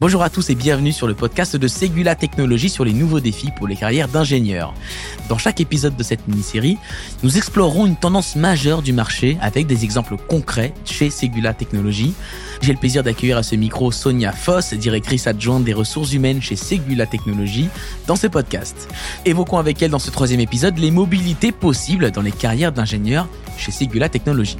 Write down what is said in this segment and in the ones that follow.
Bonjour à tous et bienvenue sur le podcast de Segula Technologies sur les nouveaux défis pour les carrières d'ingénieurs. Dans chaque épisode de cette mini-série, nous explorerons une tendance majeure du marché avec des exemples concrets chez Segula Technologies. J'ai le plaisir d'accueillir à ce micro Sonia Foss, directrice adjointe des ressources humaines chez Segula Technologies, dans ce podcast. Évoquons avec elle dans ce troisième épisode les mobilités possibles dans les carrières d'ingénieurs chez Segula Technologies.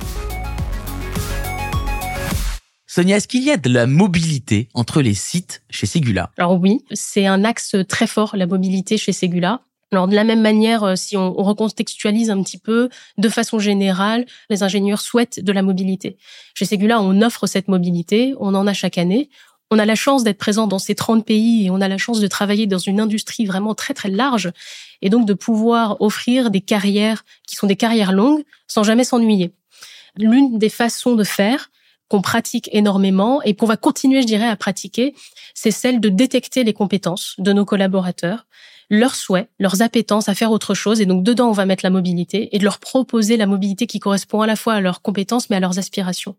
Sonia, est-ce qu'il y a de la mobilité entre les sites chez Segula? Alors oui, c'est un axe très fort, la mobilité chez Segula. Alors de la même manière, euh, si on, recontextualise un petit peu, de façon générale, les ingénieurs souhaitent de la mobilité. Chez Segula, on offre cette mobilité, on en a chaque année. On a la chance d'être présent dans ces 30 pays et on a la chance de travailler dans une industrie vraiment très très large et donc de pouvoir offrir des carrières qui sont des carrières longues sans jamais s'ennuyer. L'une des façons de faire, qu'on pratique énormément et qu'on va continuer, je dirais, à pratiquer, c'est celle de détecter les compétences de nos collaborateurs, leurs souhaits, leurs appétences à faire autre chose. Et donc, dedans, on va mettre la mobilité et de leur proposer la mobilité qui correspond à la fois à leurs compétences, mais à leurs aspirations.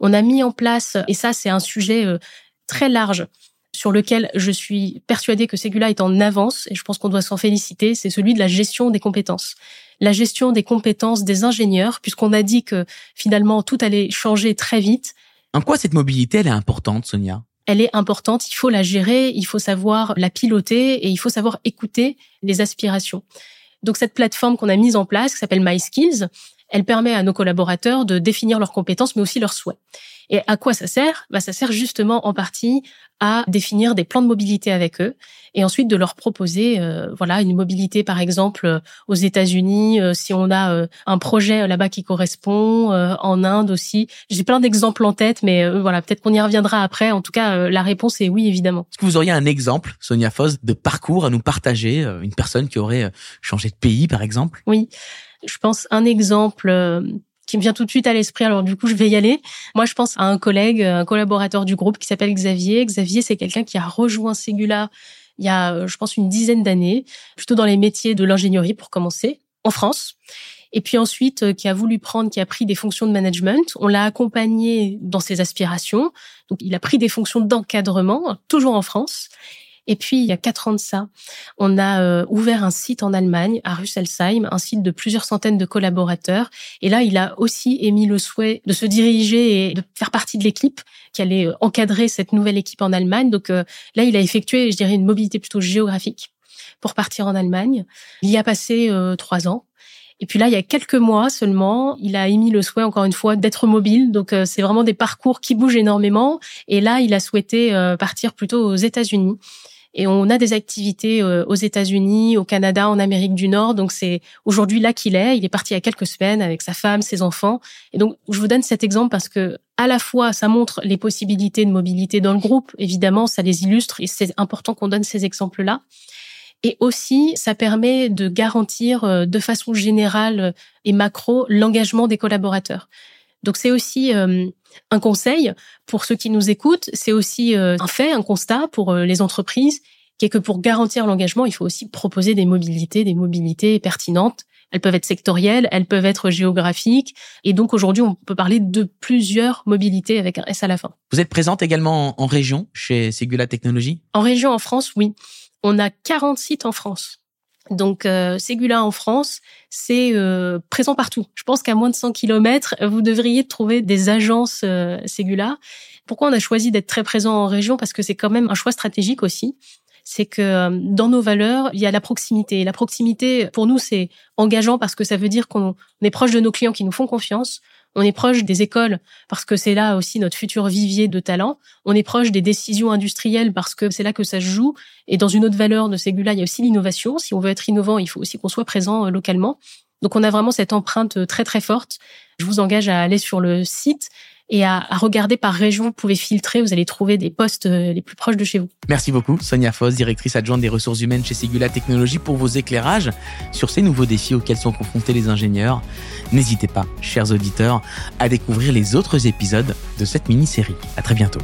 On a mis en place, et ça, c'est un sujet euh, très large, sur lequel je suis persuadée que Segula est en avance, et je pense qu'on doit s'en féliciter, c'est celui de la gestion des compétences la gestion des compétences des ingénieurs, puisqu'on a dit que finalement tout allait changer très vite. En quoi cette mobilité elle est importante, Sonia? Elle est importante, il faut la gérer, il faut savoir la piloter et il faut savoir écouter les aspirations. Donc cette plateforme qu'on a mise en place, qui s'appelle MySkills, elle permet à nos collaborateurs de définir leurs compétences, mais aussi leurs souhaits. Et à quoi ça sert? Bah, Ça sert justement en partie à définir des plans de mobilité avec eux et ensuite de leur proposer euh, voilà une mobilité par exemple euh, aux États-Unis euh, si on a un projet là-bas qui correspond en Inde aussi. J'ai plein d'exemples en tête mais voilà peut-être qu'on y reviendra après. En tout cas la réponse est oui évidemment. Est-ce que vous auriez un exemple Sonia Foss de parcours à nous partager une personne qui aurait changé de pays par exemple? Oui je pense un exemple qui me vient tout de suite à l'esprit. Alors du coup, je vais y aller. Moi, je pense à un collègue, un collaborateur du groupe qui s'appelle Xavier. Xavier, c'est quelqu'un qui a rejoint Segula il y a, euh, je pense, une dizaine d'années, plutôt dans les métiers de l'ingénierie pour commencer, en France. Et puis ensuite, euh, qui a voulu prendre, qui a pris des fonctions de management. On l'a accompagné dans ses aspirations. Donc, il a pris des fonctions d'encadrement, toujours en France. Et puis, il y a quatre ans de ça, on a euh, ouvert un site en Allemagne, à Rüsselsheim, un site de plusieurs centaines de collaborateurs. Et là, il a aussi émis le souhait de se diriger et de faire partie de l'équipe qui allait euh, encadrer cette nouvelle équipe en Allemagne. Donc euh, là, il a effectué, je dirais, une mobilité plutôt géographique pour partir en Allemagne. Il y a passé trois ans. Et puis là, il y a quelques mois seulement, il a émis le souhait, encore une fois, d'être mobile. Donc, c'est vraiment des parcours qui bougent énormément. Et là, il a souhaité partir plutôt aux États-Unis. Et on a des activités euh, aux États-Unis, au Canada, en Amérique du Nord. Donc c'est aujourd'hui là qu'il est. Il est parti il y a quelques semaines avec sa femme, ses enfants. Et donc je vous donne cet exemple parce que à la fois ça montre les possibilités de mobilité dans le groupe. Évidemment, ça les illustre et c'est important qu'on donne ces exemples-là. Et aussi, ça permet de garantir euh, de façon générale et macro l'engagement des collaborateurs. Donc c'est aussi euh, un conseil pour ceux qui nous écoutent, c'est aussi euh, un fait, un constat pour euh, les entreprises, qui est que pour garantir l'engagement, il faut aussi proposer des mobilités, des mobilités pertinentes. Elles peuvent être sectorielles, elles peuvent être géographiques. Et donc aujourd'hui, on peut parler de plusieurs mobilités avec un S à la fin. Vous êtes présente également en région chez Segula Technologies? En région en France, oui. On a 40 sites en France. Donc euh, Ségula en France, c'est euh, présent partout. Je pense qu'à moins de 100 km, vous devriez trouver des agences euh, Ségula. Pourquoi on a choisi d'être très présent en région? Parce que c'est quand même un choix stratégique aussi. C'est que euh, dans nos valeurs, il y a la proximité. Et la proximité, pour nous, c'est engageant parce que ça veut dire qu'on est proche de nos clients qui nous font confiance. On est proche des écoles parce que c'est là aussi notre futur vivier de talent. On est proche des décisions industrielles parce que c'est là que ça se joue. Et dans une autre valeur de Segula, il y a aussi l'innovation. Si on veut être innovant, il faut aussi qu'on soit présent euh, localement. Donc on a vraiment cette empreinte euh, très très forte. Je vous engage à aller sur le site et à, regarder par région. Vous pouvez filtrer, vous allez trouver des postes euh, les plus proches de chez vous. Merci beaucoup, Sonia Foss, directrice adjointe des ressources humaines chez Segula Technologies, pour vos éclairages sur ces nouveaux défis auxquels sont confrontés les ingénieurs. N'hésitez pas, chers auditeurs, à découvrir les autres épisodes de cette mini-série. À très bientôt.